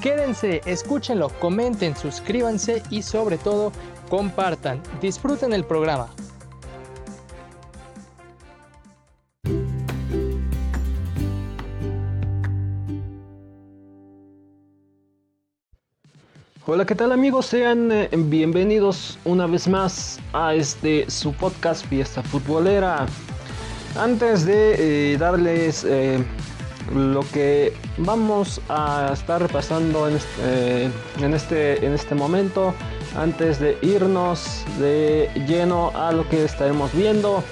Quédense, escúchenlo, comenten, suscríbanse y sobre todo compartan. Disfruten el programa. Hola, ¿qué tal amigos? Sean eh, bienvenidos una vez más a este su podcast Fiesta Futbolera. Antes de eh, darles eh, lo que vamos a estar repasando en este, en este, en este momento, antes de irnos de lleno a lo que estaremos viendo,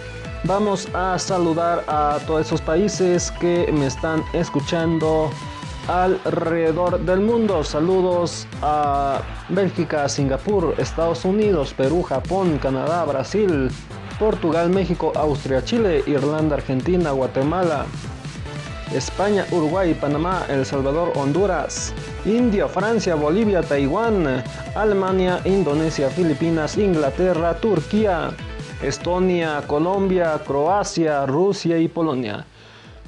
vamos a saludar a todos esos países que me están escuchando alrededor del mundo. Saludos a Bélgica, Singapur, Estados Unidos, Perú, Japón, Canadá, Brasil, Portugal, México, Austria, Chile, Irlanda, Argentina, Guatemala, España, Uruguay, Panamá, El Salvador, Honduras, India, Francia, Bolivia, Taiwán, Alemania, Indonesia, Filipinas, Inglaterra, Turquía, Estonia, Colombia, Croacia, Rusia y Polonia.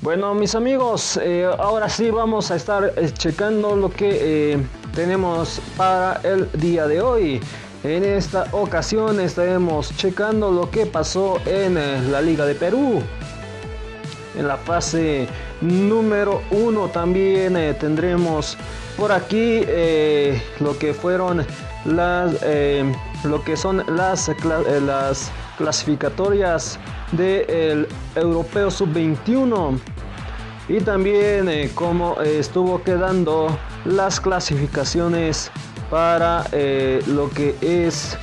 Bueno, mis amigos, eh, ahora sí vamos a estar eh, checando lo que eh, tenemos para el día de hoy. En esta ocasión estaremos checando lo que pasó en la Liga de Perú. En la fase número uno también tendremos por aquí lo que fueron las lo que son las, las clasificatorias del Europeo Sub-21 y también eh, cómo eh, estuvo quedando las clasificaciones para eh, lo que es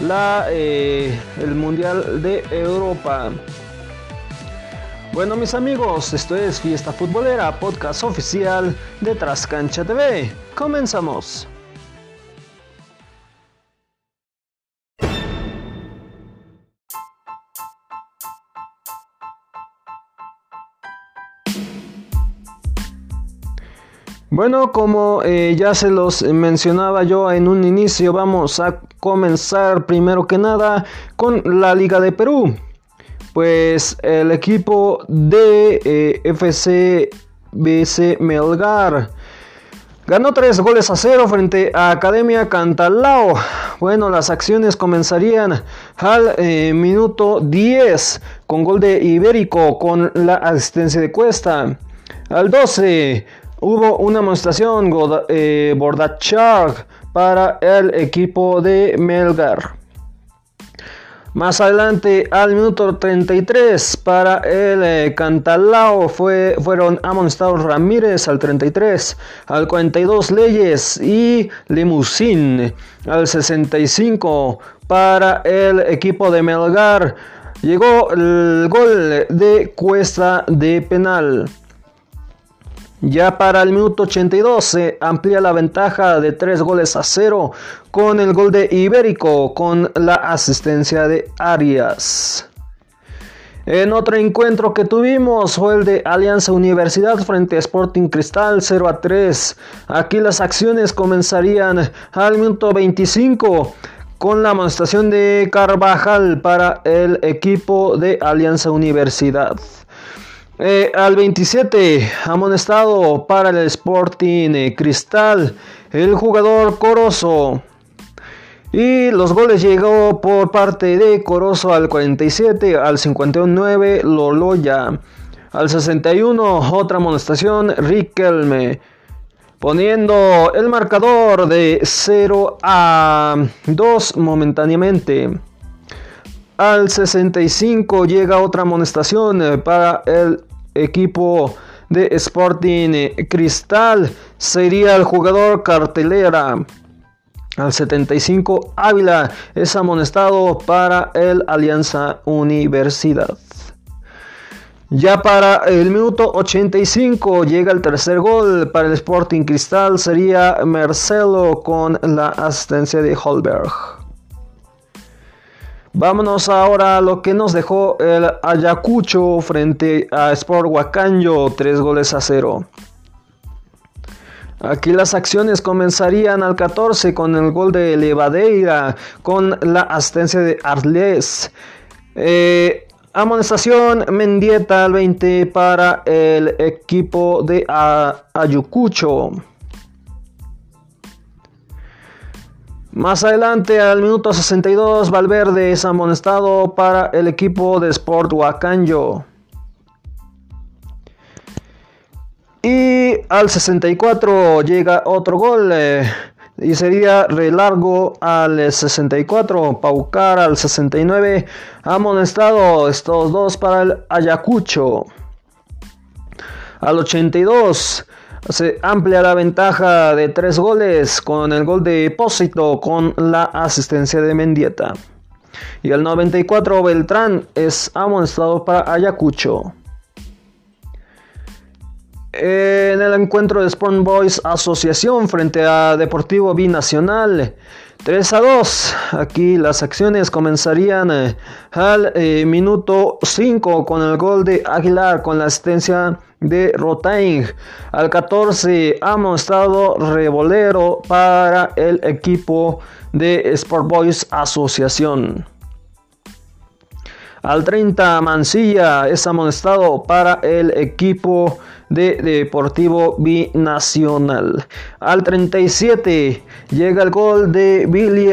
la, el Mundial de Europa. Bueno mis amigos, esto es Fiesta Futbolera, podcast oficial de Trascancha TV. Comenzamos. Bueno, como eh, ya se los mencionaba yo en un inicio, vamos a comenzar primero que nada con la Liga de Perú. Pues el equipo de eh, FC BC Melgar ganó tres goles a cero frente a Academia Cantalao. Bueno, las acciones comenzarían al eh, minuto 10 con gol de Ibérico con la asistencia de Cuesta. Al 12 Hubo una demostración eh, Bordachar para el equipo de Melgar. Más adelante, al minuto 33, para el eh, Cantalao fue, fueron amonestados Ramírez al 33, al 42 Leyes y Limusín al 65 para el equipo de Melgar. Llegó el gol de Cuesta de penal. Ya para el minuto 82 se amplía la ventaja de 3 goles a 0 con el gol de Ibérico con la asistencia de Arias. En otro encuentro que tuvimos fue el de Alianza Universidad frente a Sporting Cristal 0 a 3. Aquí las acciones comenzarían al minuto 25 con la amonestación de Carvajal para el equipo de Alianza Universidad. Eh, al 27, amonestado para el Sporting eh, Cristal, el jugador Corozo. Y los goles llegó por parte de Corozo al 47, al 59 Loloya, al 61 otra amonestación Riquelme, poniendo el marcador de 0 a 2 momentáneamente. Al 65 llega otra amonestación eh, para el equipo de Sporting eh, Cristal. Sería el jugador cartelera. Al 75 Ávila es amonestado para el Alianza Universidad. Ya para el minuto 85 llega el tercer gol para el Sporting Cristal, sería Marcelo con la asistencia de Holberg. Vámonos ahora a lo que nos dejó el Ayacucho frente a Sport Huacanyo, 3 goles a 0. Aquí las acciones comenzarían al 14 con el gol de Levadeira, con la asistencia de Arles. Eh, Amonestación Mendieta al 20 para el equipo de Ayacucho. Más adelante, al minuto 62, Valverde es amonestado para el equipo de Sport Huacanyo. Y al 64 llega otro gol. Eh, y sería relargo al 64, Paucar al 69, amonestado estos dos para el Ayacucho. Al 82 se amplia la ventaja de tres goles con el gol de Depósito con la asistencia de Mendieta. Y al 94 Beltrán es amonestado para Ayacucho. En el encuentro de Spawn Boys Asociación frente a Deportivo Binacional. 3 a 2. Aquí las acciones comenzarían eh, al eh, minuto 5 con el gol de Aguilar con la asistencia de Rotain. Al 14 ha mostrado revolero para el equipo de Sport Boys Asociación. Al 30 Mancilla es amonestado para el equipo de Deportivo Binacional. Al 37 llega el gol de Billy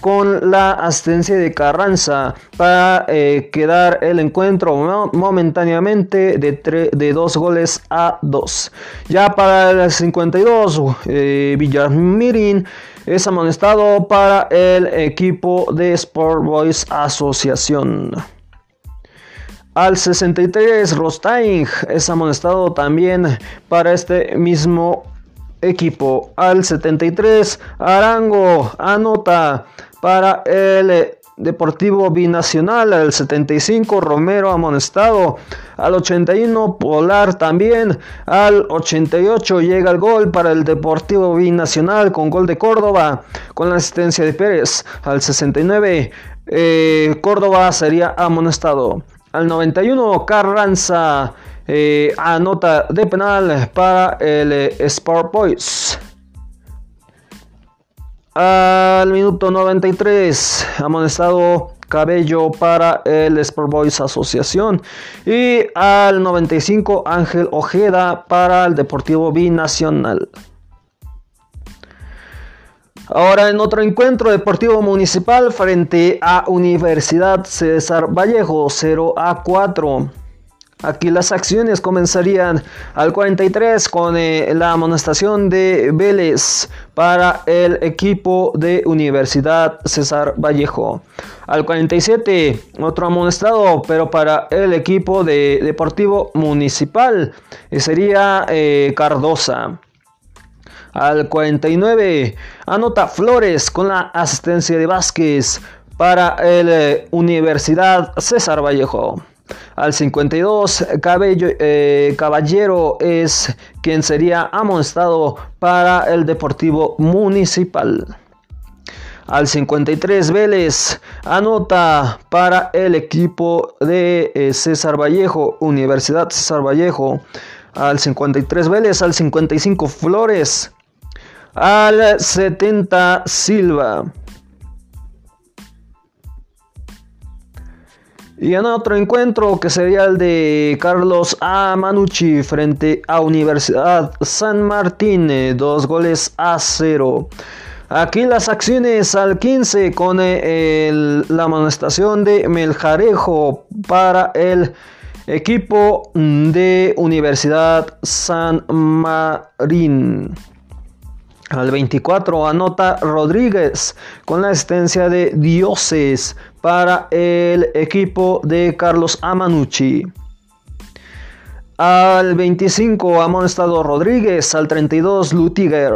con la asistencia de Carranza para eh, quedar el encuentro momentáneamente de, de dos goles a dos. Ya para el 52 eh, Villamirin es amonestado para el equipo de Sport Boys Asociación. Al 63, Rostain es amonestado también para este mismo equipo. Al 73, Arango anota para el Deportivo Binacional. Al 75, Romero amonestado. Al 81, Polar también. Al 88 llega el gol para el Deportivo Binacional con gol de Córdoba con la asistencia de Pérez. Al 69, eh, Córdoba sería amonestado. Al 91 Carranza eh, anota de penal para el eh, Sport Boys. Al minuto 93 amonestado Cabello para el Sport Boys Asociación. Y al 95 Ángel Ojeda para el Deportivo Binacional. Ahora en otro encuentro deportivo municipal frente a Universidad César Vallejo 0 a 4. Aquí las acciones comenzarían al 43 con eh, la amonestación de Vélez para el equipo de Universidad César Vallejo. Al 47 otro amonestado pero para el equipo de Deportivo Municipal sería eh, Cardosa. Al 49 anota Flores con la asistencia de Vázquez para el eh, Universidad César Vallejo. Al 52 eh, Caballero es quien sería amonestado para el Deportivo Municipal. Al 53 Vélez anota para el equipo de eh, César Vallejo, Universidad César Vallejo. Al 53 Vélez, al 55 Flores al 70 Silva. Y en otro encuentro que sería el de Carlos A. Manucci frente a Universidad San Martín, eh, dos goles a cero. Aquí las acciones al 15 con eh, la amonestación de Meljarejo para el equipo de Universidad San Marín. Al 24 anota Rodríguez con la asistencia de Dioses para el equipo de Carlos Amanucci. Al 25 amonestado Rodríguez, al 32 Lutiger.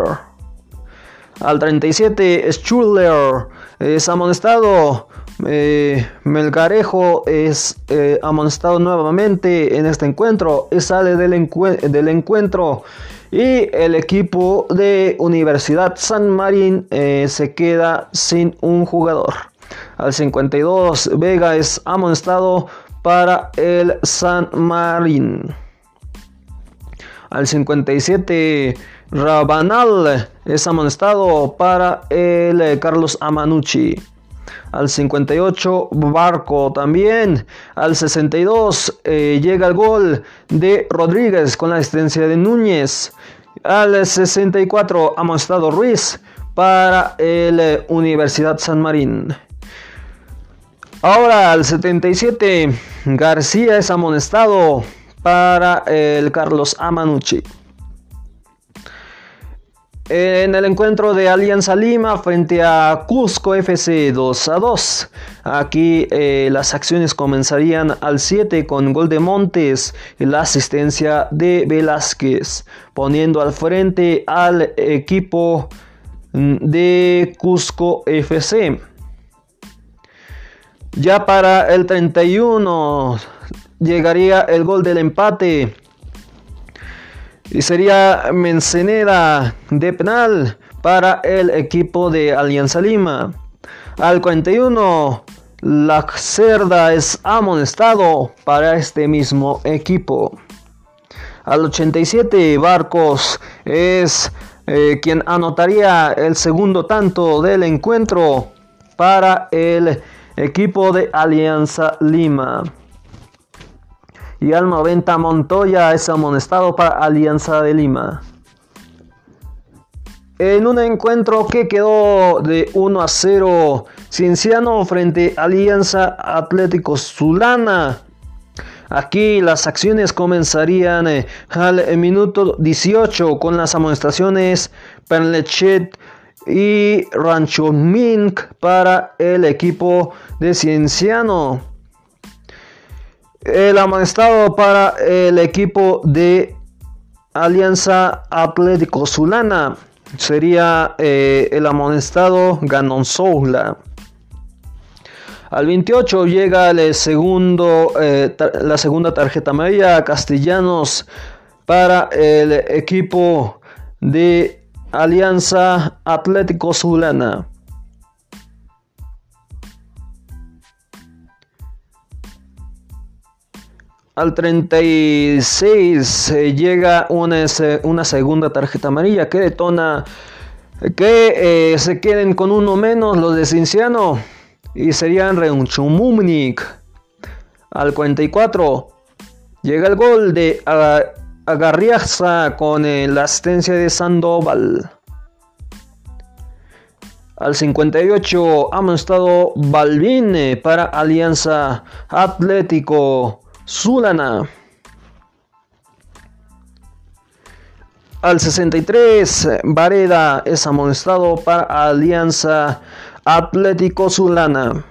Al 37 Schuller es amonestado eh, Melgarejo es eh, amonestado nuevamente en este encuentro sale del, encuentro y el equipo de Universidad San Marín eh, se queda sin un jugador. Al 52 Vega es amonestado para el San Marín. Al 57 Rabanal es amonestado para el Carlos Amanucci al 58 Barco también, al 62 eh, llega el gol de Rodríguez con la asistencia de Núñez, al 64 amonestado Ruiz para el eh, Universidad San Marín. Ahora al 77 García es amonestado para el Carlos Amanucci. En el encuentro de Alianza Lima frente a Cusco FC 2 a 2. Aquí eh, las acciones comenzarían al 7 con gol de Montes y la asistencia de Velázquez, poniendo al frente al equipo mm, de Cusco FC. Ya para el 31 llegaría el gol del empate y sería Menceneda de penal para el equipo de Alianza Lima. Al 41, la Cerda es amonestado para este mismo equipo. Al 87, Barcos es eh, quien anotaría el segundo tanto del encuentro para el equipo de Alianza Lima y al 90 Montoya es amonestado para Alianza de Lima. En un encuentro que quedó de 1 a 0, Cienciano frente Alianza Atlético Zulana. Aquí las acciones comenzarían eh, al minuto 18 con las amonestaciones Penlechet y Rancho Mink para el equipo de Cienciano. El amonestado para el equipo de Alianza Atlético Zulana sería eh, el amonestado Ganonzoula. Al 28 llega el segundo, eh, la segunda tarjeta amarilla Castellanos para el equipo de Alianza Atlético Zulana. Al 36 llega una, una, segunda tarjeta amarilla que detona que eh, se queden con uno menos los de Cinciano y serían Reunchumumnik. Al 44 llega el gol de Agarriaza con eh, la asistencia de Sandoval. Al 58 ha estado Balvin para Alianza Atlético Zulana. Al 63, Vareda es amonestado para Alianza Atlético Zulana.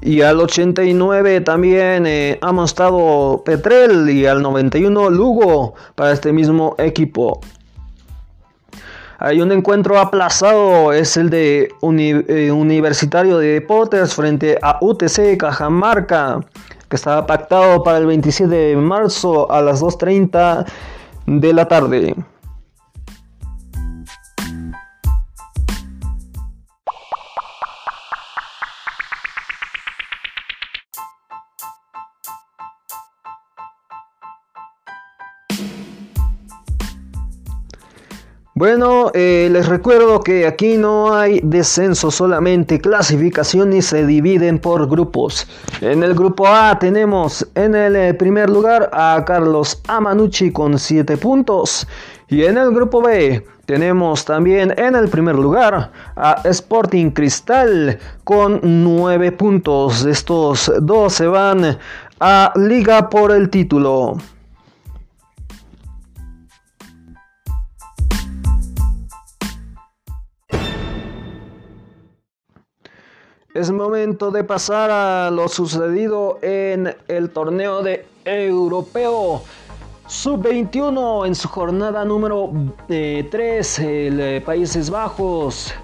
Y al 89 también eh, ha amonestado Petrel y al 91 Lugo para este mismo equipo. Hay un encuentro aplazado, es el de eh, Universitario de Deportes frente a UTC Cajamarca, que estaba pactado para el 27 de marzo a las 2.30 de la tarde. Bueno, eh, les recuerdo que aquí no hay descenso, solamente clasificación y se dividen por grupos. En el grupo A tenemos en el eh, primer lugar a Carlos Amanucci con 7 puntos. Y en el grupo B tenemos también en el primer lugar a Sporting Cristal con 9 puntos. Estos dos se van a liga por el título. Es momento de pasar a lo sucedido en el torneo de europeo Sub-21 en su jornada número 3, eh, Países Bajos,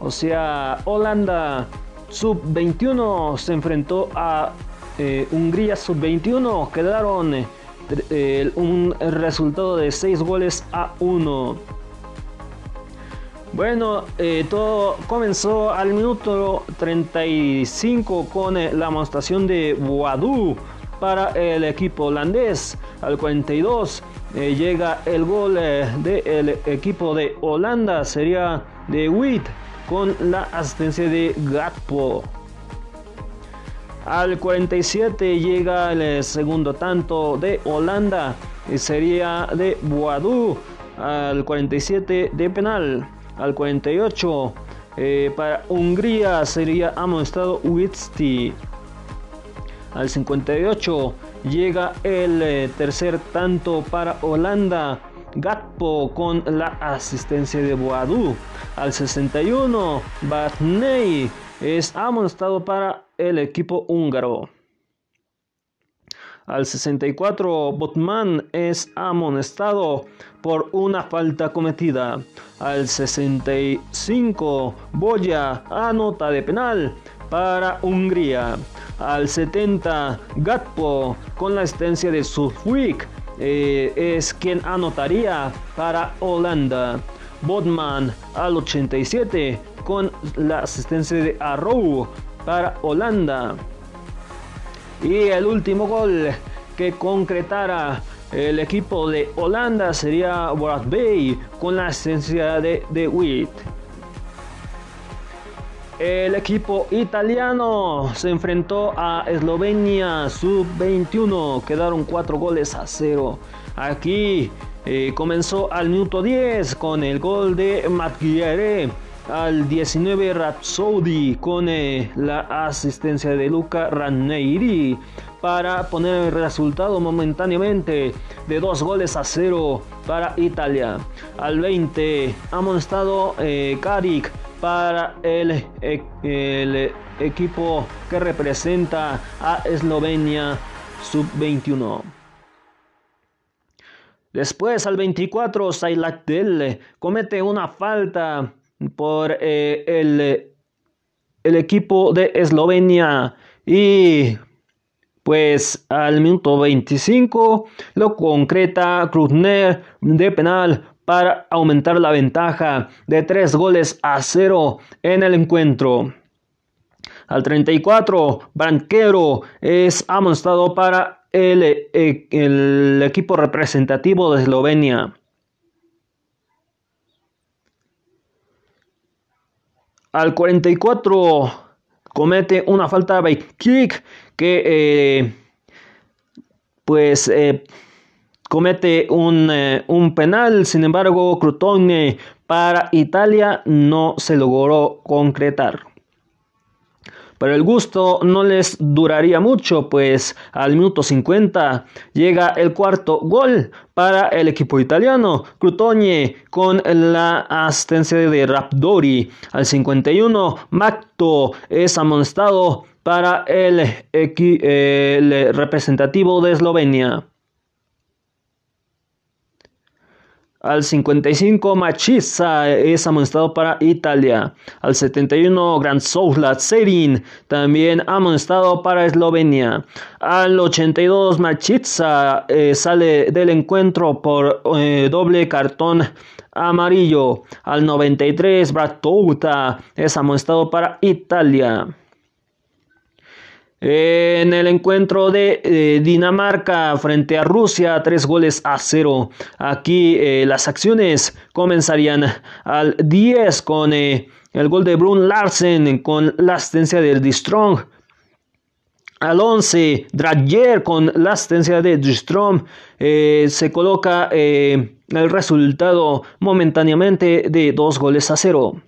o sea, Holanda. Sub-21 se enfrentó a eh, Hungría Sub-21. Quedaron eh, un resultado de 6 goles a 1. Bueno, todo comenzó al minuto 35 con la demostración de Wadu para el equipo holandés. Al 42 eh, llega el gol eh, del equipo de Holanda, sería de Witt con la asistencia de Gatpo. Al 47 llega el eh, segundo tanto de Holanda, y sería de Boadou. Al 47 de penal. Al 48 para Hungría sería amonestado Witzti. Al 58 llega el eh, tercer tanto para Holanda. Gatpo con la asistencia de Boadu. Al 61, Batney es amonestado para el equipo húngaro. Al 64, Botman es amonestado por una falta cometida. Al 65, Boya anota de penal para Hungría. Al 70, Gatpo con la asistencia de Sufwick eh, es quien anotaría para Holanda. Bodman al 87 con la asistencia de Arrow para Holanda. Y el último gol que concretara el equipo de Holanda sería Borat Bay con la asistencia de, de Witt. El equipo italiano se enfrentó a Eslovenia sub-21. Quedaron 4 goles a 0. Aquí eh, comenzó al minuto 10 con el gol de Matguire. Al 19 Rapsodi con eh, la asistencia de Luca Ranieri para poner el resultado momentáneamente de 2 goles a 0 para Italia. Al 20 amonestado eh, para el, el equipo que representa a Eslovenia sub-21. Después al 24 Sailakdel comete una falta por eh, el, el equipo de Eslovenia y pues al minuto 25 lo concreta Kruzner de penal para aumentar la ventaja de 3 goles a 0 en el encuentro. Al 34, Banquero es amonestado para el, eh, el, equipo representativo de Eslovenia. Al 44 comete una falta de kick que eh, pues eh, comete un, eh, un penal, sin embargo Crutone para Italia no se logró concretar. Pero el gusto no les duraría mucho, pues al minuto 50 llega el cuarto gol para el equipo italiano. Crutone con la asistencia de Rapdori. Al 51, Macto es amonestado para el, representativo de Eslovenia. Al 55 Machisa es amonestado para Italia. Al 71 Grand Soulat Serin también amonestado para Eslovenia. Al 82 Machiza eh, sale del encuentro por eh, doble cartón amarillo. Al 93 Bratouta es amonestado para Italia. En el encuentro de eh, Dinamarca frente a Rusia, tres goles a cero. Aquí eh, las acciones comenzarían al 10 con eh, el gol de Brun Larsen con la asistencia del Strong. Al 11, Dragier con la asistencia de Distrom se coloca el resultado momentáneamente de dos goles a cero.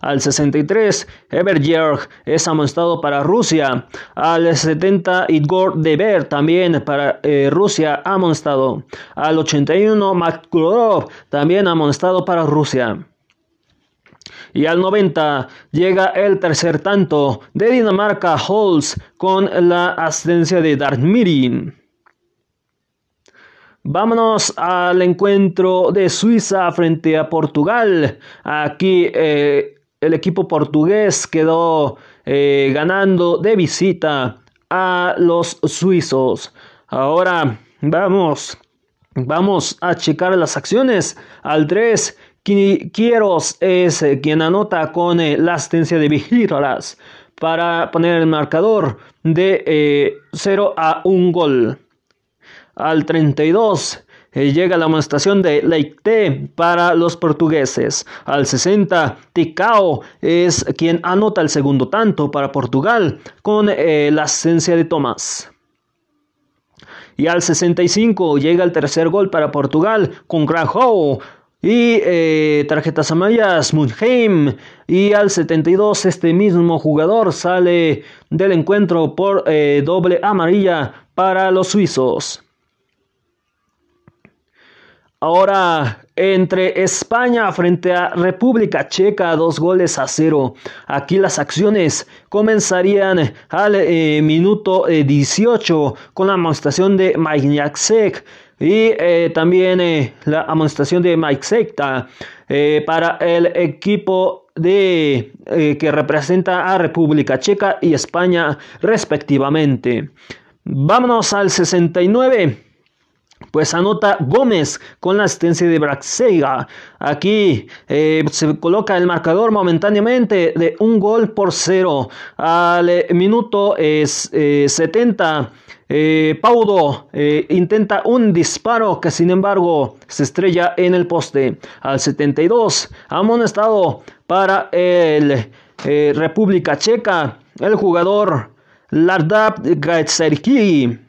Al 63, Everjerg es amonestado para Rusia. Al 70, Igor Deber también para eh, Rusia amonestado. Al 81, Makulov también amonestado para Rusia. Y al 90 llega el tercer tanto de Dinamarca Holz con la asistencia de Dartmirin. Vámonos al encuentro de Suiza frente a Portugal. Aquí eh, el equipo portugués quedó eh, ganando de visita a los suizos. Ahora vamos, vamos a checar las acciones. Al 3, Quieros es eh, quien anota con la asistencia de Vigiras para poner el marcador de 0 a 1 gol. Al 32 eh, llega la amonestación de Leite para los portugueses. Al 60 Ticao es quien anota el segundo tanto para Portugal con eh, la asistencia de Tomás. Y al 65 llega el tercer gol para Portugal con Graham y eh, tarjetas amarillas, Munheim. Y al 72 este mismo jugador sale del encuentro por doble amarilla para los suizos. Ahora, entre España frente a República Checa, dos goles a cero. Aquí las acciones comenzarían al eh, minuto 18 eh, con la amonestación de Mike y eh, también la amonestación de Mike Sekta para el equipo de que representa a República Checa y España respectivamente. Vámonos al 69. Pues anota Gómez con la asistencia de Braxega. Aquí eh, se coloca el marcador momentáneamente de un gol por cero. Al eh, minuto es, 70. Eh, Paudo intenta un disparo que sin embargo se estrella en el poste. Al 72, amonestado para el República Checa, el jugador Lardab Gaetserki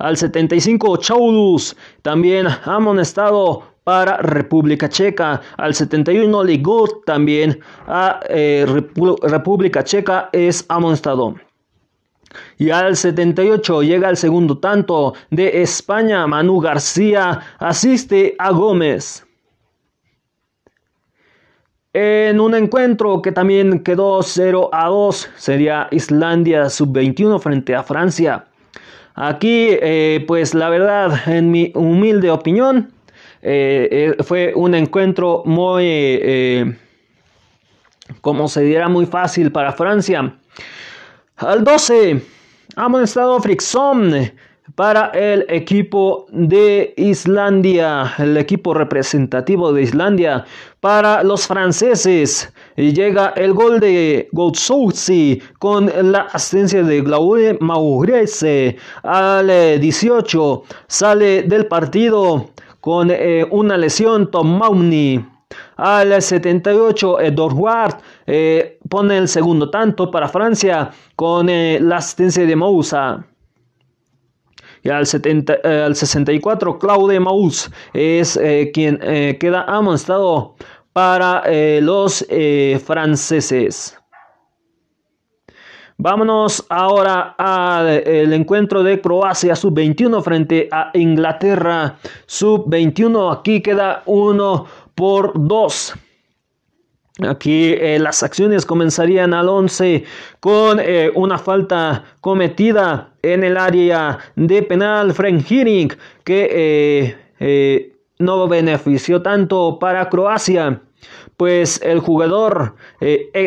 al 75 Chaulus, también amonestado para República Checa. Al 71 Ligut también a eh, República Checa es amonestado. Y al 78 llega el segundo tanto de España. Manu García asiste a Gómez. En un encuentro que también quedó 0 a 2 sería Islandia sub-21 frente a Francia. Aquí, eh, pues la verdad, en mi humilde opinión, eh, eh, fue un encuentro muy, como se diera, muy fácil para Francia. Al 12, amonestado Frickson para el equipo de Islandia, el equipo representativo de Islandia. Para los franceses llega el gol de Gotsouzi con la asistencia de Glaude Maurese al 18. Sale del partido con eh, una lesión Tom Mauni. Al 78, Edouard eh, pone el segundo tanto para Francia con eh, la asistencia de Moussa. Y al, 70, eh, al 64, Claude Maus es eh, quien eh, queda amonestado para los franceses. Vámonos ahora al encuentro de Croacia sub-21 frente a Inglaterra sub-21. Aquí queda uno por dos. Aquí eh, las acciones comenzarían al 11 con eh, una falta cometida en el área de penal Frank Hiring que eh, no benefició tanto para Croacia. Pues el jugador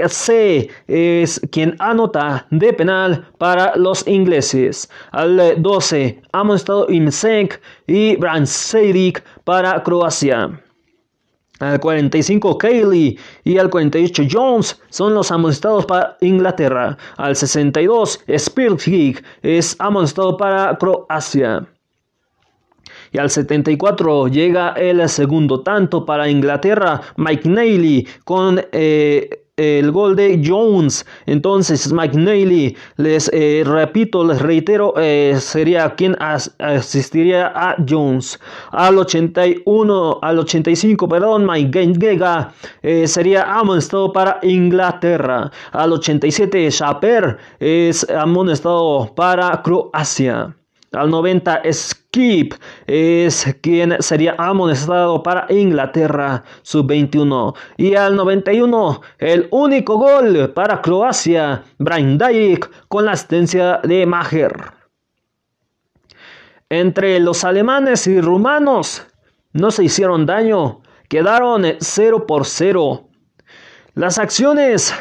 C es quien anota de penal para los ingleses. Al 12 estado Imsek y Branserik para Croacia. Al 45 Cayley y al 48 Jones son los amonestados para Inglaterra. Al 62 Spirgig es amonestado para Croacia. Y al 74 llega el segundo tanto para Inglaterra, Mike Neely con eh, el gol de Jones. Entonces, Neely, les eh, repito, les reitero, eh, sería quien asistiría a Jones. Al 81, al 85, perdón, Mike Gega eh, sería amonestado para Inglaterra. Al 87, Shaper es amonestado para Croacia. Al 90, Skip es quien sería amonestado para Inglaterra sub-21. Y al 91, el único gol para Croacia, Brian Dijk con la asistencia de Maher. entre los alemanes y rumanos. No se hicieron daño, quedaron 0 por 0. Las acciones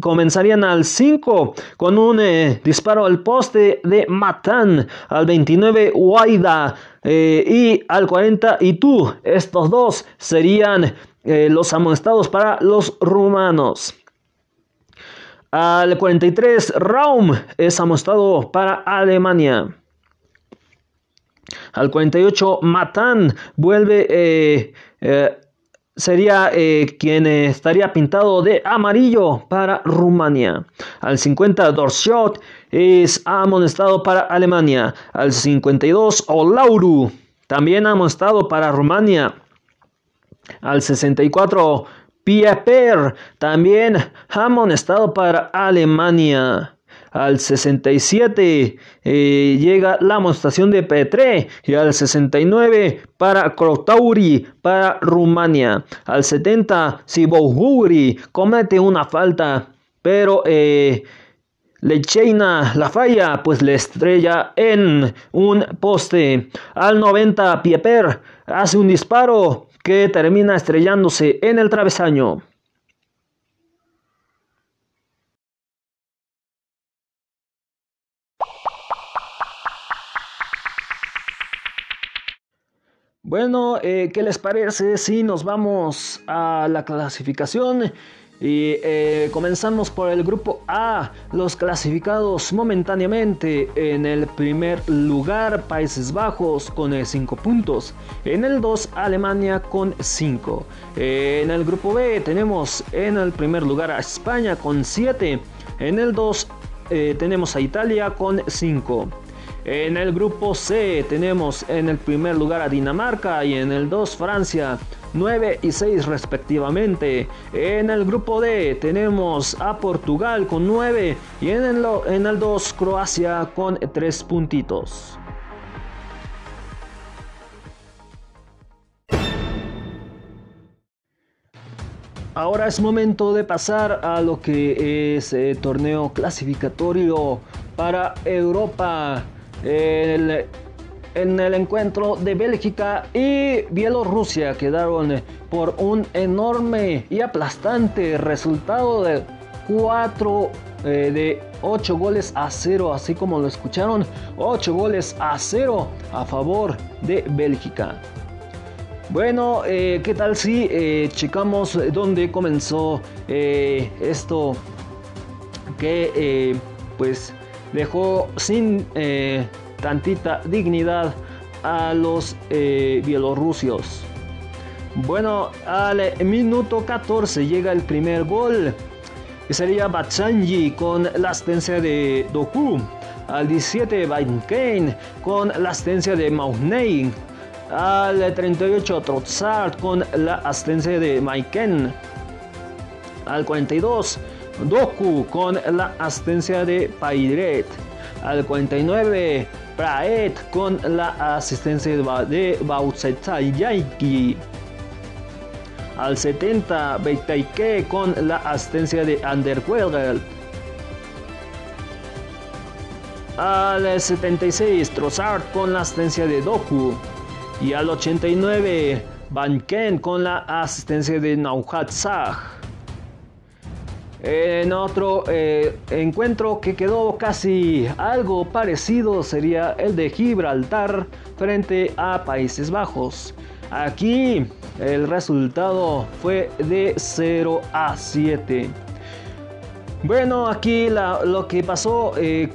comenzarían al 5 con un eh, disparo al poste de Matan, al 29 Guaida eh, y al 40 y tú. Estos dos serían eh, los amonestados para los rumanos. Al 43 Raum es amonestado para Alemania. Al 48 Matan vuelve sería eh, quien estaría pintado de amarillo para Rumania. Al 50 Dorshot es amonestado para Alemania. Al 52 Olauru también amonestado para Rumania. Al 64 Pieper también amonestado para Alemania. Al 67 eh, llega la amonestación de Petre y al 69 para Krotauri para Rumania. Al 70 Sibohuri comete una falta, pero eh, Lecheina la falla, pues le estrella en un poste. Al 90 Pieper hace un disparo que termina estrellándose en el travesaño. Bueno, eh, ¿qué les parece si nos vamos a la clasificación? Y eh, comenzamos por el grupo A, los clasificados momentáneamente en el primer lugar Países Bajos con 5 puntos, en el 2 Alemania con 5, en el grupo B tenemos en el primer lugar a España con 7, en el 2 eh, tenemos a Italia con 5. En el grupo C tenemos en el primer lugar a Dinamarca y en el 2 Francia, 9 y 6 respectivamente. En el grupo D tenemos a Portugal con 9 y en el, en el 2 Croacia con 3 puntitos. Ahora es momento de pasar a lo que es el eh, torneo clasificatorio para Europa en el encuentro de Bélgica y Bielorrusia quedaron por un enorme y aplastante resultado de 4 eh, de 8 goles a 0, así como lo escucharon, 8 goles a 0 a favor de Bélgica. Bueno, eh, ¿qué tal si eh, checamos dónde comenzó esto que pues dejó sin eh, tantita dignidad a los eh, bielorrusios. Bueno, al minuto 14 llega el primer gol. Que sería Batsanji con la asistencia de Doku. Al 17 Kane con la asistencia de Maunei. Al 38 Trotsard con la asistencia de Maiken. Al 42 Doku con la asistencia de Pairet. Al 49, Praet con la asistencia de Bautzetayaki. Al 70, Beitaike con la asistencia de Anderweireld. Al 76, Trossard con la asistencia de Doku. Y al 89, Banken con la asistencia de Nauhatzach. En otro eh, encuentro que quedó casi algo parecido sería el de Gibraltar frente a Países Bajos. Aquí el resultado fue de 0 a 7. Bueno, aquí lo que pasó eh,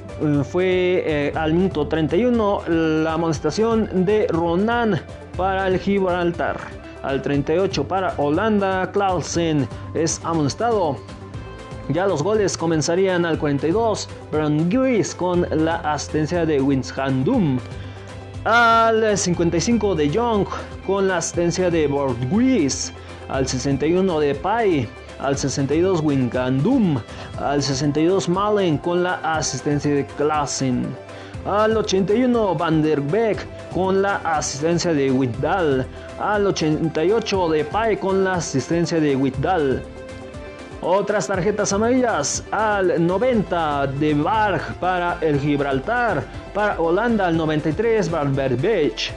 fue eh, al minuto 31 la amonestación de Ronan para el Gibraltar. Al 38 para Holanda, Clausen es amonestado. Ya los goles comenzarían al 42, Gris con la asistencia de Winshandum. Al 55 de Young con la asistencia de Borgris. Al 61 de Pai. Al 62 Winshandum. Al 62 Malen con la asistencia de Klassen. Al 81 Van der Beek con la asistencia de Witdal. Al 88 de Pai con la asistencia de Witdal. Otras tarjetas amarillas al 90 de Barg para el Gibraltar. Para Holanda al 93 Beach.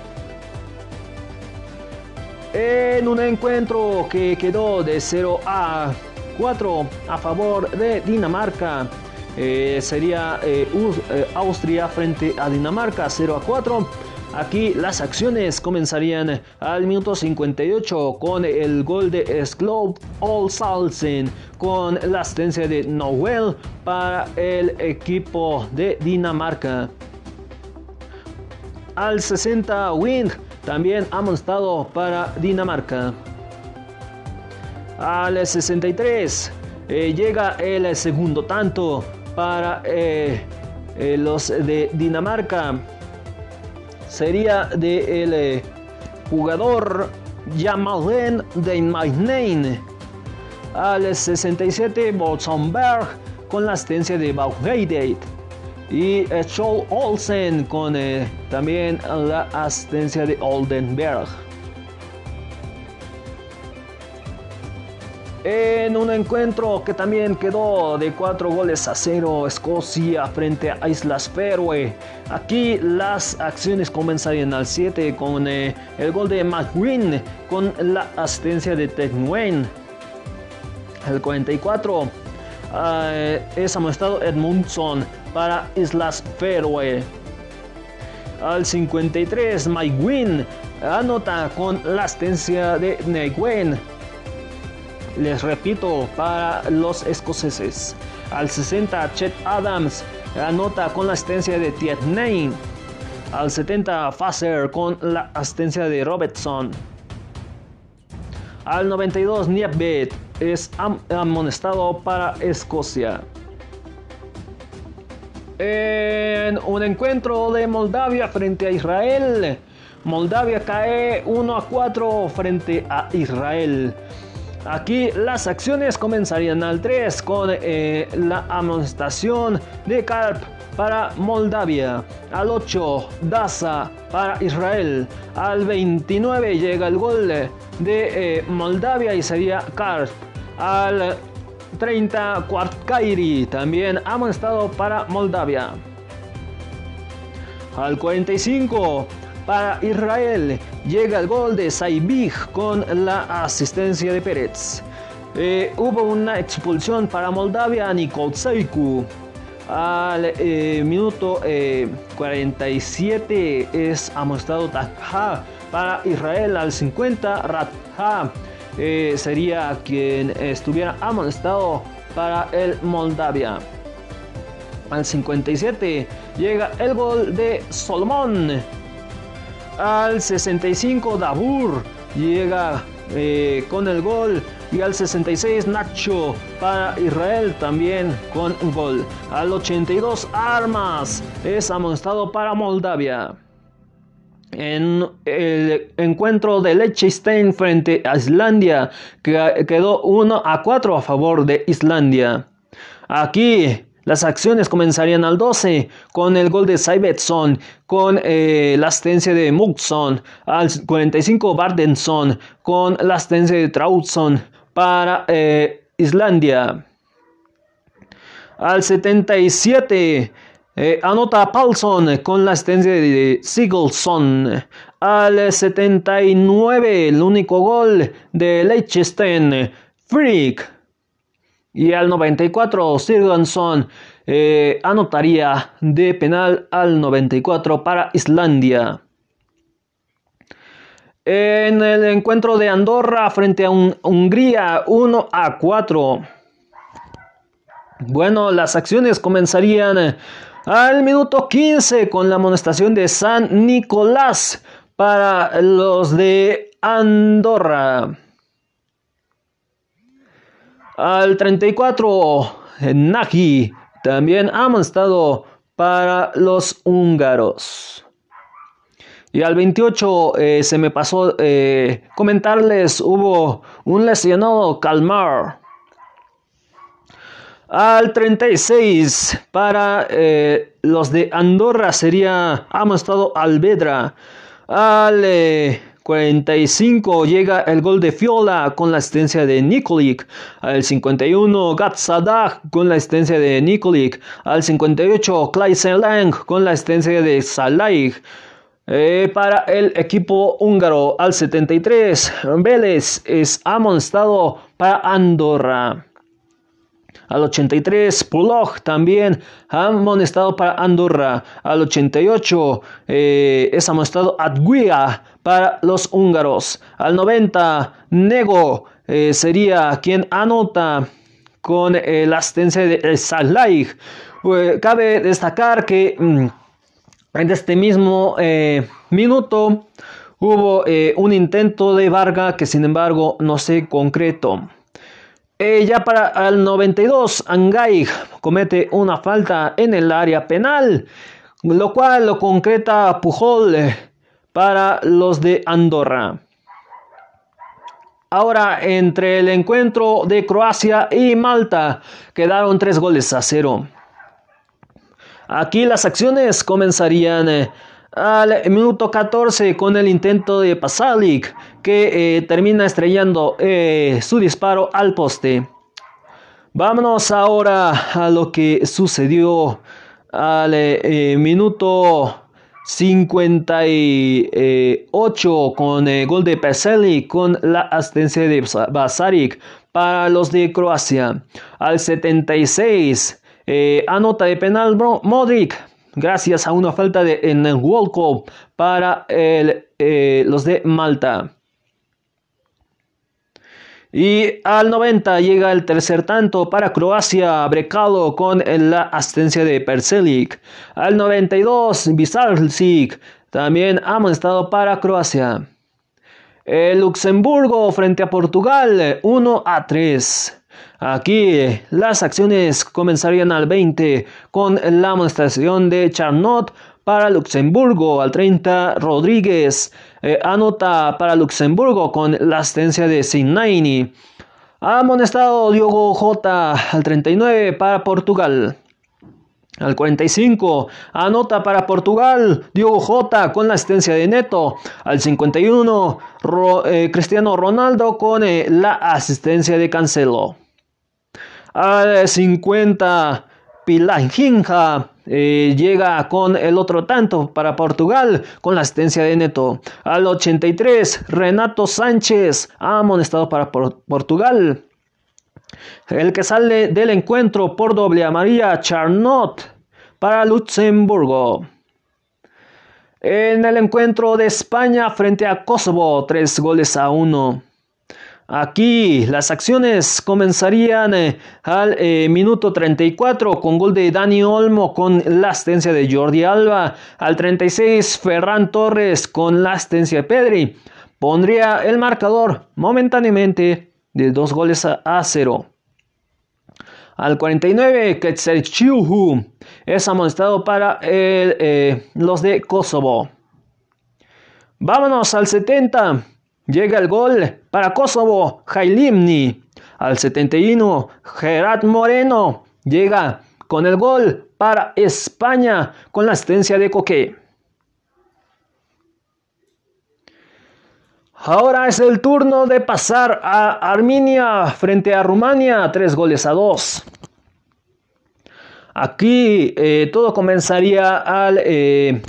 En un encuentro que quedó de 0 a 4 a favor de Dinamarca. Eh, sería eh, eh, Austria frente a Dinamarca 0 a 4. Aquí las acciones comenzarían al minuto 58 con el gol de Sklow Olsalsen con la asistencia de Noel para el equipo de Dinamarca. Al 60 Wind también amonestado para Dinamarca. Al 63 eh, llega el segundo tanto para eh, eh, los de Dinamarca. Sería de el jugador Jamalen de Mainen. Al 67 Bolsonberg con la asistencia de Bauheideit y Scholl Olsen con también la asistencia de Oldenberg. En un encuentro que también quedó de 4 goles a 0 Escocia frente a Islas Faroe. Aquí las acciones comenzarían al 7 con eh, el gol de McGuinn con la asistencia de Ted Wayne. El 44 eh, es amonestado Edmundson para Islas Faroe. Al 53 Mike Wynn anota con la asistencia de Neguen les repito, para los escoceses. Al 60, Chet Adams anota con la asistencia de Tietney. Al 70, Fasser con la asistencia de Robertson. Al 92, Niebet es amonestado para Escocia. En un encuentro de Moldavia frente a Israel, Moldavia cae 1 a 4 frente a Israel. Aquí las acciones comenzarían al 3 con eh, la amonestación de Karp para Moldavia. Al 8, Daza para Israel. Al 29 llega el gol de eh, Moldavia y sería Karp. Al 30, Kairi también amonestado para Moldavia. Al 45, para Israel. Llega el gol de Saibig con la asistencia de Pérez. Eh, hubo una expulsión para Moldavia, Nikolseiku. Al eh, minuto 47 eh, es amostrado Takha para Israel. Al 50 Ratha sería quien estuviera amonestado para el Moldavia. Al 57 llega el gol de Solomón al 65 Dabur llega eh, con el gol. Y al 66 Nacho para Israel también con un gol. Al 82 Armas es amonestado para Moldavia. En el encuentro de Liechtenstein frente a Islandia quedó 1 a 4 a favor de Islandia. Aquí las acciones comenzarían al 12 con el gol de Saibetson, con eh, la asistencia de Mugson, al 45 Bardenson, con la asistencia de Trautson para eh, Islandia. Al 77 eh, anota Paulson con la asistencia de Sigurdsson. Al 79 el único gol de Liechtenstein, Freak y al 94, Sigurdsson eh, anotaría de penal al 94 para Islandia. En el encuentro de Andorra frente a Hungría 1 a 4. Bueno, las acciones comenzarían al minuto 15 con la amonestación de San Nicolás para los de Andorra. Al 34, Nagy también amonestado para los húngaros. Y al 28 eh, se me pasó eh, comentarles, hubo un lesionado Calmar. Al 36 para eh, los de Andorra sería amonestado Alvedra. Al 45 eh, llega el gol de Fiola con la asistencia de Nikolic. Al 51 Gatsadag con la asistencia de Nikolic. Al 58 Kleisselang con la asistencia de Salaig. Eh, para el equipo húngaro al 73, Vélez es amonestado para Andorra. Al 83, Pulog también amonestado para Andorra. Al 88 eh, es amonestado Adguia para los húngaros. Al 90, Nego eh, sería quien anota con la asistencia de Salaih. cabe destacar que... Mm, en este mismo eh, minuto hubo eh, un intento de Varga que sin embargo no se concretó. Eh, ya para el 92, Angay comete una falta en el área penal, lo cual lo concreta Pujol para los de Andorra. Ahora, entre el encuentro de Croacia y Malta, quedaron tres goles a cero. Aquí las acciones comenzarían eh, al minuto 14 con el intento de Pasalic que eh, termina estrellando eh, su disparo al poste. Vámonos ahora a lo que sucedió al minuto 58 con el gol de Pasalic con la asistencia de Basaric para los de Croacia. Al 76 eh, anota de penal Modric, gracias a una falta de, en el World Cup para eh, los de Malta. Y al 90 llega el tercer tanto para Croacia, Brecalo con la asistencia de Perselic. Al 92, Bizarzik también amonestado para Croacia. El Luxemburgo frente a Portugal, 1 a 3. Aquí las acciones comenzarían al 20 con la amonestación de Charnot para Luxemburgo al 30 Rodríguez eh, anota para Luxemburgo con la asistencia de Sinaini. Amonestado Diogo J al 39 para Portugal. Al 45 anota para Portugal Diogo J con la asistencia de Neto. Al 51 eh, Cristiano Ronaldo con eh, la asistencia de Cancelo. Al 50 Pilanjinja eh, llega con el otro tanto para Portugal con la asistencia de Neto. Al 83 Renato Sánchez ha amonestado para Portugal. El que sale del encuentro por doble amarilla Charnot para Luxemburgo. En el encuentro de España frente a Kosovo, tres goles a uno. Aquí las acciones comenzarían eh, al eh, minuto 34 con gol de Dani Olmo con la asistencia de Jordi Alba. Al 36 Ferran Torres con la asistencia de Pedri. Pondría el marcador momentáneamente de dos goles a, cero. Al 49 Chiuhu es amonestado para eh, los de Kosovo. Vámonos al 70. Llega el gol para Kosovo, Jailimni. Al 71, Gerard Moreno llega con el gol para España con la asistencia de Coque. Ahora es el turno de pasar a Armenia frente a Rumania, tres goles a dos. Aquí eh, todo comenzaría al eh,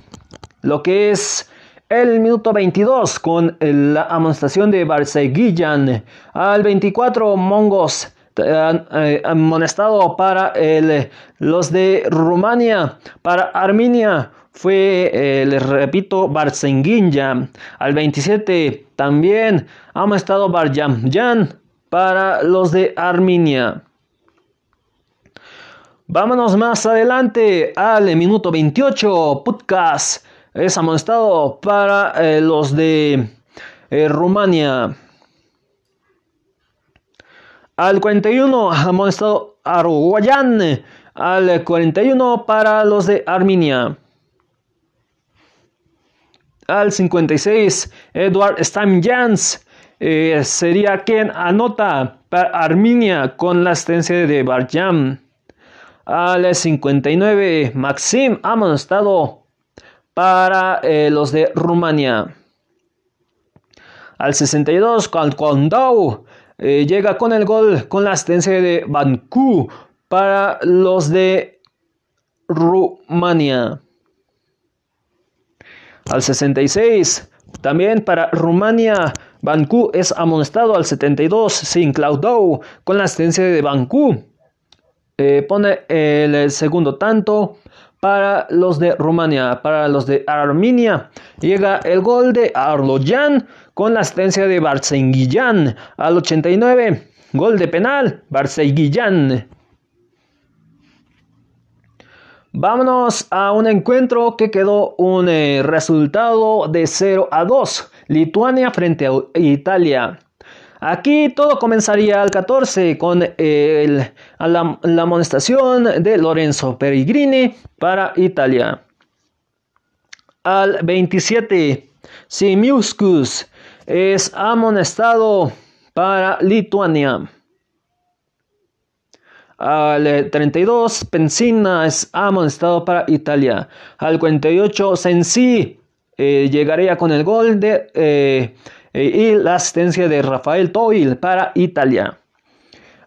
lo que es el minuto 22 con la amonestación de Barseguillan. Al 24 Mongos eh, amonestado para el, los de Rumania. Para Armenia fue, eh, les repito, Barsenguilla. Al 27 también amonestado Barjamjan para los de Armenia. Vámonos más adelante al minuto 28, Putkas es amonestado para eh, los de eh, Rumania. Al 41 amonestado Arguayán. Al 41 para los de Armenia. Al 56 Edward Stamjans eh, sería quien anota para Armenia con la asistencia de Barjam. Al 59 Maxim amonestado para eh, los de Rumania. Al 62, Kondau eh, llega con el gol con la asistencia de Banku para los de Rumania. Al 66, también para Rumania, Banku es amonestado al 72 sin Claudou con la asistencia de Banku. Eh, pone el segundo tanto para los de Rumania, para los de Armenia. Llega el gol de Arloyan con la asistencia de Barsenguillán al 89. Gol de penal, Barsenguillán. Vámonos a un encuentro que quedó un eh, resultado de 0 a 2. Lituania frente a Italia. Aquí todo comenzaría al 14 con el, la, amonestación de Lorenzo Perigrini para Italia. Al 27, Simiuskus es amonestado para Lituania. Al 32, Pensina es amonestado para Italia. Al 48, Sensi eh, llegaría con el gol de... Eh, y la asistencia de Rafael Toil para Italia.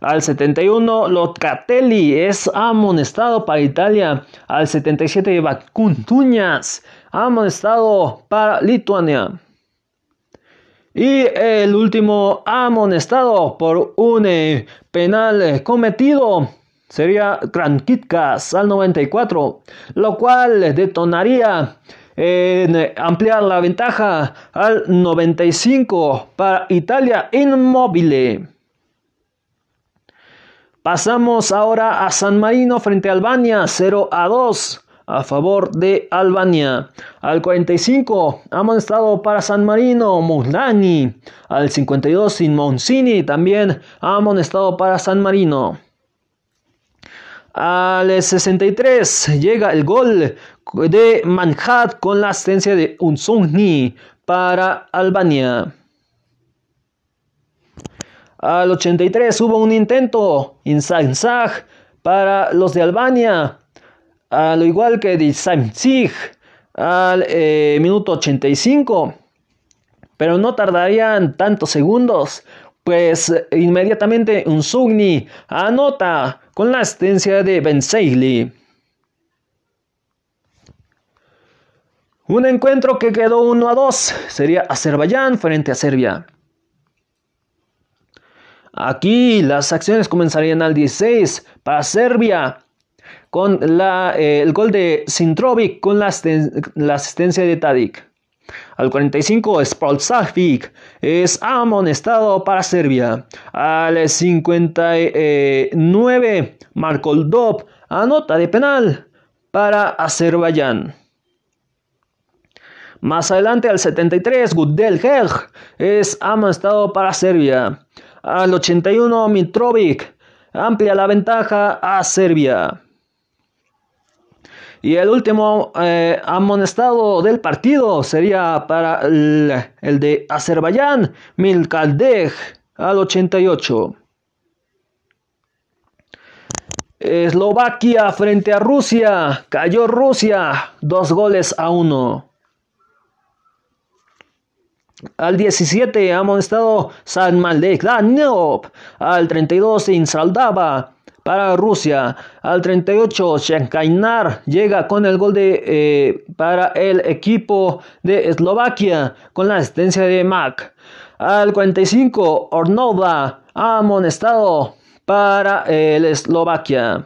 Al 71, Locatelli es amonestado para Italia. Al 77, Vacuntuñas amonestado para Lituania. Y el último amonestado por un eh, penal cometido sería Krankitkas al 94, lo cual detonaría en ampliar la ventaja al 95 para Italia inmóvil. Pasamos ahora a San Marino frente a Albania 0 a 2 a favor de Albania. Al 45 amonestado para San Marino Muslani. Al 52 Simoncini también amonestado para San Marino. Al 63 llega el gol de Manhat con la asistencia de Unsungni para Albania. Al 83 hubo un intento Insanzag para los de Albania, al igual que de Samzig al eh, minuto 85, pero no tardarían tantos segundos, pues inmediatamente Unsugni anota con la asistencia de Ben Seigli. Un encuentro que quedó 1 a 2 sería Azerbaiyán frente a Serbia. Aquí las acciones comenzarían al 16 para Serbia con la, eh, el gol de Sintrovic con la, asistencia de Tadic. Al 45 Spolsavic es amonestado para Serbia. Al 59 Markoldov anota de penal para Azerbaiyán. Más adelante al 73, Gudelheg es amonestado para Serbia. Al 81, Mitrovic amplia la ventaja a Serbia. Y el último eh, amonestado del partido sería para el, de Azerbaiyán, Milkaldej, al 88. Eslovaquia frente a Rusia. Cayó Rusia. Dos goles a uno. Al 17 amonestado San Maldek Al 32 Insaldaba para Rusia. Al 38 Shankainar llega con el gol de, eh, para el equipo de Eslovaquia con la asistencia de Mac. Al 45 Ornova amonestado para el Eslovaquia.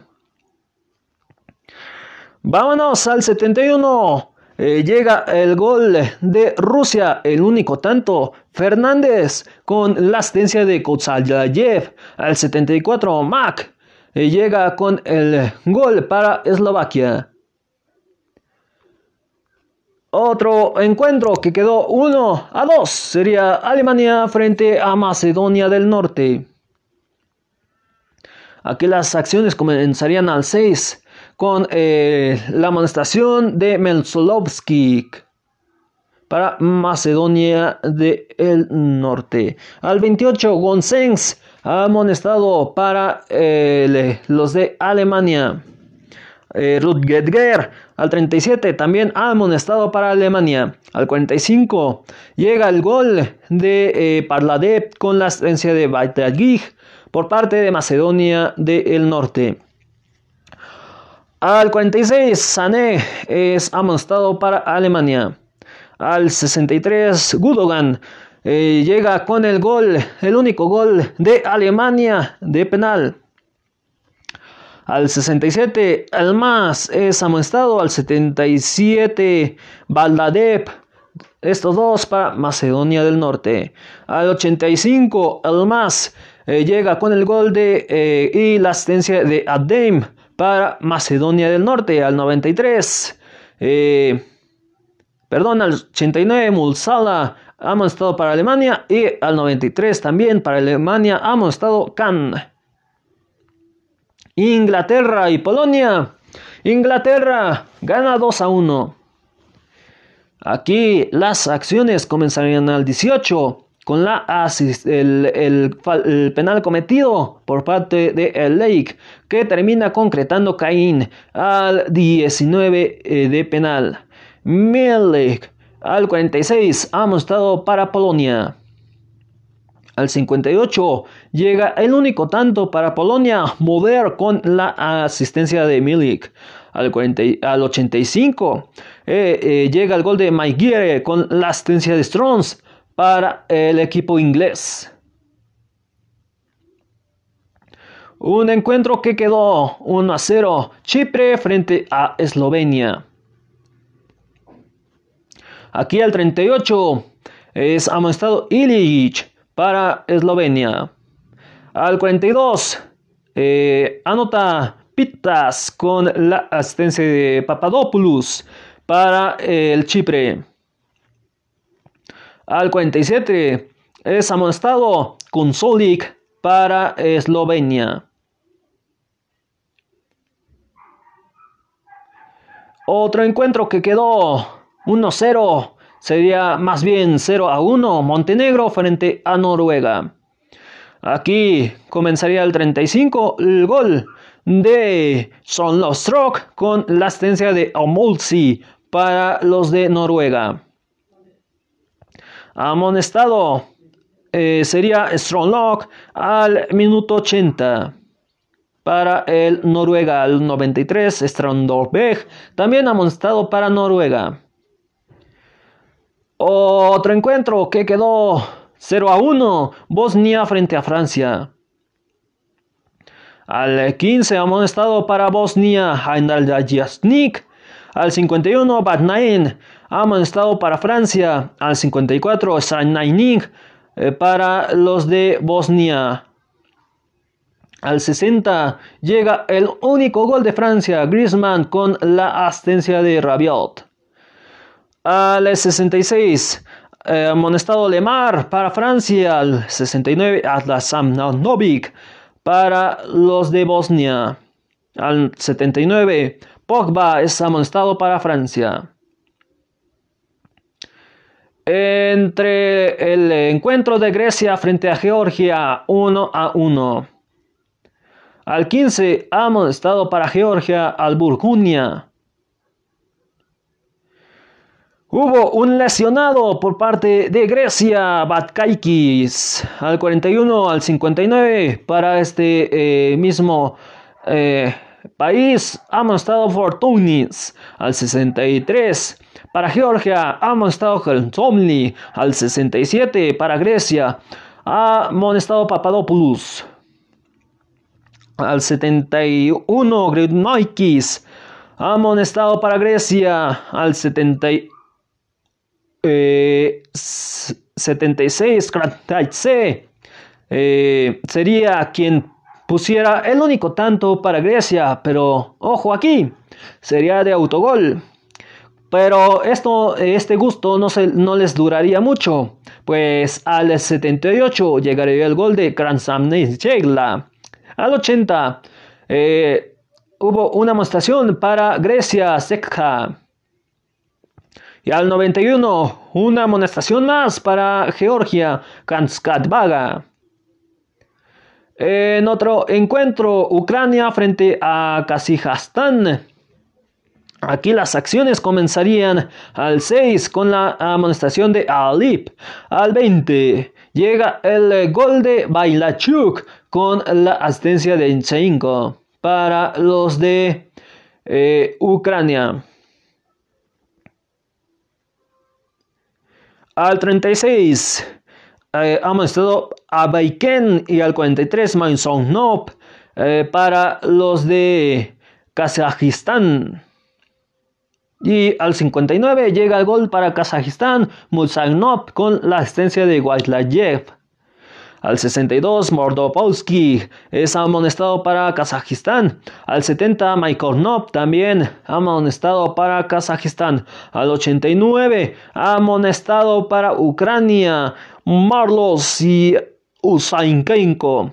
Vámonos al 71. Eh, llega el gol de Rusia, el único tanto. Fernández con la asistencia de Kotsalayev al 74. Mac eh, llega con el gol para Eslovaquia. Otro encuentro que quedó 1 a 2 sería Alemania frente a Macedonia del Norte. Aquí las acciones comenzarían al 6 con eh, la amonestación de Melzolovski para Macedonia del Norte. Al 28, Gonsens amonestado para eh, los de Alemania. eh. Al 37 también amonestado para Alemania. Al 45 llega el gol de eh, Parladev con la asistencia de Baitagig por parte de Macedonia del Norte. Al 46 Sané es amonestado para Alemania. Al 63 Gudogan eh, llega con el gol, el único gol de Alemania de penal. Al 67, más es amonestado. Al 77, Baldadev. Estos dos para Macedonia del Norte. Al 85, más eh, llega con el gol de eh, y la asistencia de Adem para Macedonia del Norte. Al 93, eh, perdón, al 89, Mulsala ha amonestado para Alemania. Y al 93 también para Alemania ha amonestado Kahn. Inglaterra y Polonia. Inglaterra gana 2 a 1. Aquí las acciones comenzarían al 18 con la el, penal cometido por parte de el Lake que termina concretando Caín al 19 eh, de penal. Mielek al 46 ha mostrado para Polonia. Al 58 llega el único tanto para Polonia, mover con la asistencia de Milik. Al, al 85 eh, eh, llega el gol de Maiguire con la asistencia de Strons para el equipo inglés. Un encuentro que quedó 1 a 0 Chipre frente a Eslovenia. Aquí al 38 es amonestado Ilic para Eslovenia. Al 42 eh, anota Pitas con la asistencia de Papadopoulos para el Chipre. Al 47 es amonestado Kunsolik para Eslovenia. Otro encuentro que quedó 1-0 sería más bien 0 a 1 Montenegro frente a Noruega. Aquí comenzaría el 35 el gol de Solnostrock con la asistencia de Omolsi para los de Noruega. Amonestado eh, sería Stronglock al minuto 80. Para el Noruega al 93, Strandorbeck también amonestado para Noruega. Otro encuentro que quedó 0 a 1, Bosnia frente a Francia. Al 15 amonestado para Bosnia, Haindal Jasnik. Al 51, Batnain amonestado para Francia. Al 54, Sanaining eh, para los de Bosnia. Al 60 llega el único gol de Francia, Griezmann con la asistencia de Rabiot. Al 66, eh, amonestado Lemar para Francia. Al 69, Atlasam Novik para los de Bosnia. Al 79, Pogba es amonestado para Francia. Entre el encuentro de Grecia frente a Georgia 1 a 1. Al 15, amonestado para Georgia al Burgunia. Hubo un lesionado por parte de Grecia, Batkaikis, al 41, al 59 para este eh, mismo eh, país, amonestado Fortunis, al 63 para Georgia, amonestado Helmtomli, al 67 para Grecia, amonestado Papadopoulos, al 71 Gridnoikis, amonestado para Grecia, al 70 76 eh, eh, sería quien pusiera el único tanto para Grecia, pero ojo aquí, sería de autogol. Pero esto, este gusto no, se, no les duraría mucho, pues al 78 llegaría el gol de Chegla. Al 80 eh, hubo una demostración para Grecia Sekha. Y al 91, una amonestación más para Georgia, Kanskatbaga. En otro encuentro, Ucrania frente a Kazajstán. Aquí las acciones comenzarían al 6 con la amonestación de Alip. Al 20 llega el gol de Bailachuk con la asistencia de Inchenko para los de eh, Ucrania. Al 36 eh, amonestado a Baiken y al 43 Mainsongnop eh, para los de Kazajistán. Y al 59 llega el gol para Kazajistán, Mulsanov con la asistencia de Waitlayev. Al 62 Mordopolsky es amonestado para Kazajistán. Al 70 Maikornov también amonestado para Kazajistán. Al 89 amonestado para Ucrania. Marlos y Usainkenko.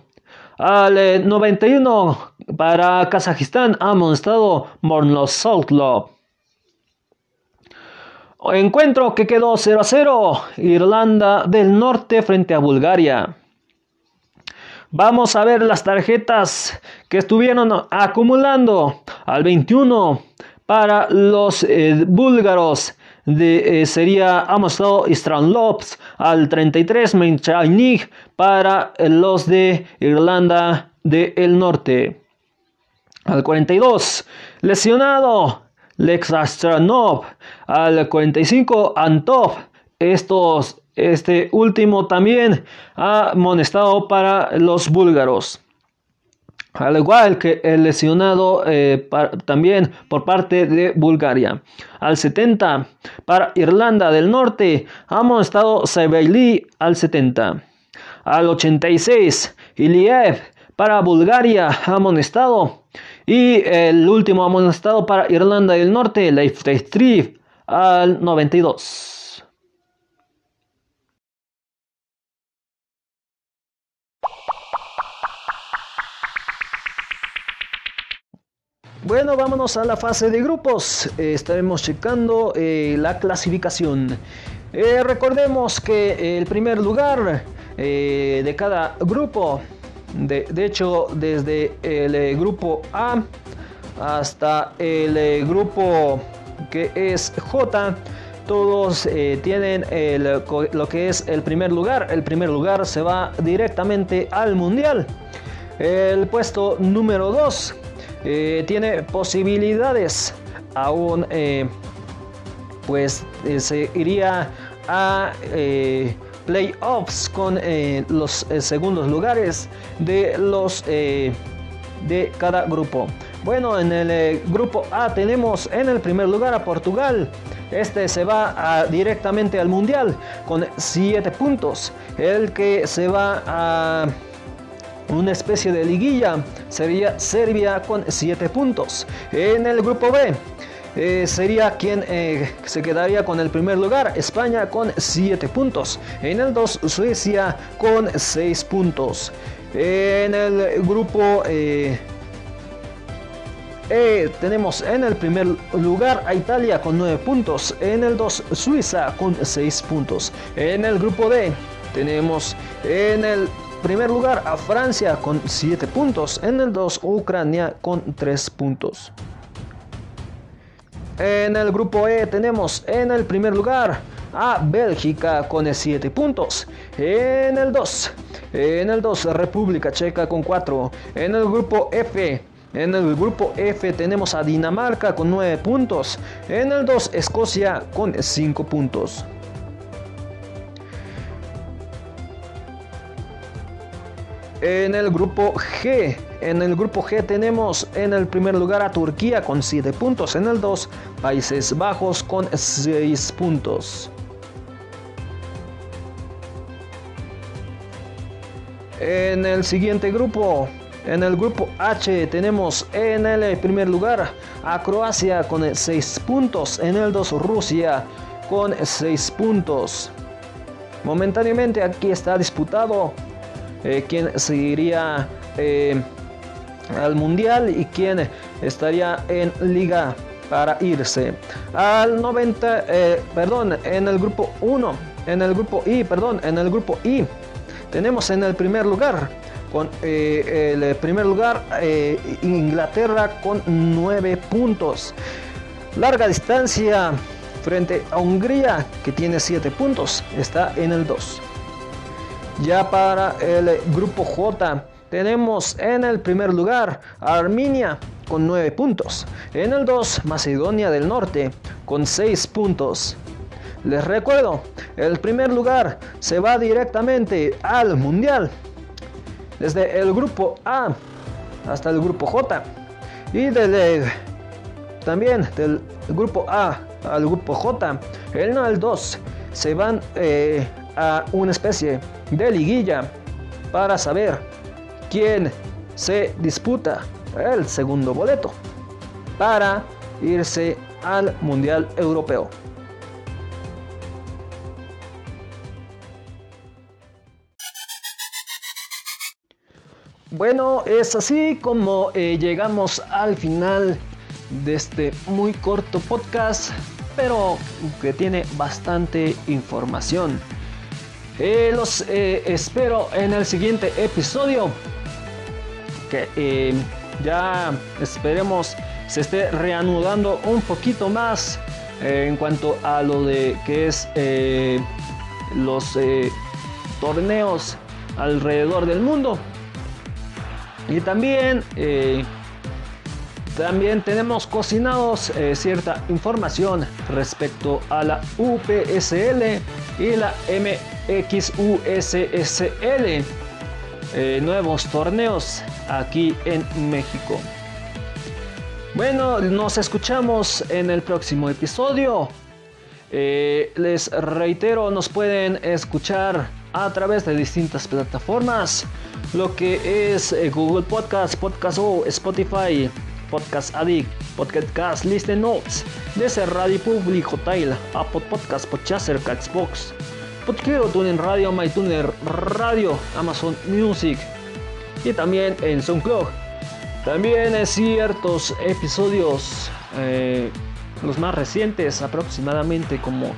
Al 91 para Kazajistán amonestado Mornosotlov. Encuentro que quedó 0 a 0. Irlanda del Norte frente a Bulgaria. Vamos a ver las tarjetas que estuvieron acumulando al 21 para los eh, búlgaros. De, eh, sería amostrado Stranlops al 33 Menchainig para los de Irlanda del Norte. Al 42 lesionado Lex Astranov al 45 Antov. Estos, este último también ha amonestado para los búlgaros. Al igual que el lesionado eh, también por parte de Bulgaria. Al 70 para Irlanda del Norte ha amonestado Sebeili al 70. Al 86 Iliev para Bulgaria ha amonestado y el último amonestado para Irlanda del Norte, Leif al 92. Bueno, vámonos a la fase de grupos. Eh, estaremos checando eh, la clasificación. Eh, recordemos que el primer lugar de cada grupo de, hecho, desde el grupo A hasta el grupo que es J, todos tienen lo que es el primer lugar. El primer lugar se va directamente al mundial. El puesto número 2 tiene posibilidades aún, pues se iría a playoffs con eh, los eh, segundos lugares de los eh, de cada grupo. Bueno, en el grupo A tenemos en el primer lugar a Portugal. Este se va directamente al mundial con 7 puntos. El que se va a una especie de liguilla sería Serbia con 7 puntos. En el grupo B eh, sería quien eh, se quedaría con el primer lugar, España con 7 puntos. En el 2, Suecia con 6 puntos. En el grupo eh, E tenemos en el primer lugar a Italia con 9 puntos. En el 2, Suiza con 6 puntos. En el grupo D tenemos en el primer lugar a Francia con 7 puntos. En el 2, Ucrania con 3 puntos. En el grupo E tenemos en el primer lugar a Bélgica con 7 puntos. En el 2, en el 2 República Checa con 4. En el grupo F, en el grupo F tenemos a Dinamarca con 9 puntos. En el 2 Escocia con 5 puntos. En el grupo G, en el grupo G tenemos en el primer lugar a Turquía con 7 puntos, en el 2 Países Bajos con 6 puntos. En el siguiente grupo, en el grupo H tenemos en el primer lugar a Croacia con 6 puntos, en el 2 Rusia con 6 puntos. Momentáneamente aquí está disputado eh, quién seguiría eh, al mundial y quién estaría en liga para irse al 90 eh, perdón en el grupo 1 en el grupo I perdón en el grupo I tenemos en el primer lugar con el primer lugar Inglaterra con 9 puntos larga distancia frente a Hungría que tiene 7 puntos, está en el 2. Ya para el grupo J tenemos en el primer lugar Armenia con 9 puntos. En el 2 Macedonia del Norte con 6 puntos. Les recuerdo, el primer lugar se va directamente al Mundial. Desde el grupo A hasta el grupo J. Y desde, también del grupo A al grupo J, el 1 al 2 se van eh, a una especie de liguilla para saber quién se disputa el segundo boleto para irse al Mundial Europeo. Bueno, es así como eh, llegamos al final de este muy corto podcast, pero que tiene bastante información. Eh, los eh, espero en el siguiente episodio. Que ya esperemos se esté reanudando un poquito más en cuanto a lo de que es los torneos alrededor del mundo. Y también, eh, también tenemos cocinados eh, cierta información respecto a la UPSL y la MXUSSL. Eh, nuevos torneos aquí en México. Bueno, nos escuchamos en el próximo episodio. les reitero, nos pueden escuchar a través de distintas plataformas lo que es eh, Google Podcast, Podcast O, Spotify, Podcast Addict, Podcast Cast, Listen Notes, desde Radio Public, Hotel, Apple Podcast, Podchaser, Xbox, Podquero, TuneIn Radio, MyTuner Radio, Amazon Music y también en SoundCloud. También en ciertos episodios, eh, los más recientes aproximadamente como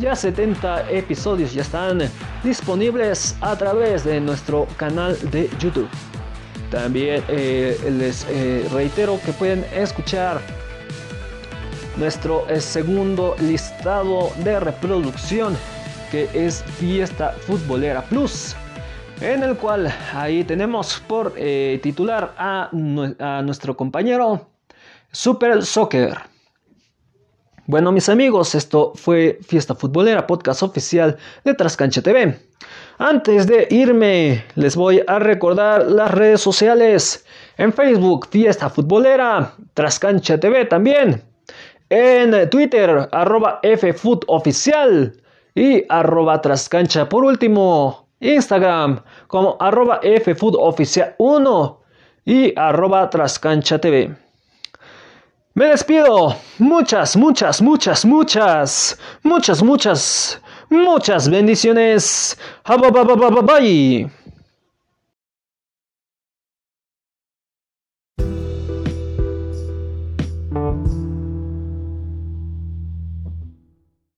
ya 70 episodios ya están disponibles a través de nuestro canal de YouTube. También eh, les eh, reitero que pueden escuchar nuestro segundo listado de reproducción que es Fiesta Futbolera Plus en el cual ahí tenemos por titular a, a nuestro compañero Super Soccer. Bueno, mis amigos, esto fue Fiesta Futbolera, podcast oficial de Trascancha TV. Antes de irme, les voy a recordar las redes sociales. En Facebook, Fiesta Futbolera, Trascancha TV también. En Twitter, arroba FFootOficial y arroba Trascancha. Por último, Instagram como arroba FFootOficial1 y arroba Trascancha TV. Me despido. Muchas, muchas, muchas, muchas, muchas, muchas, muchas bendiciones. Bye.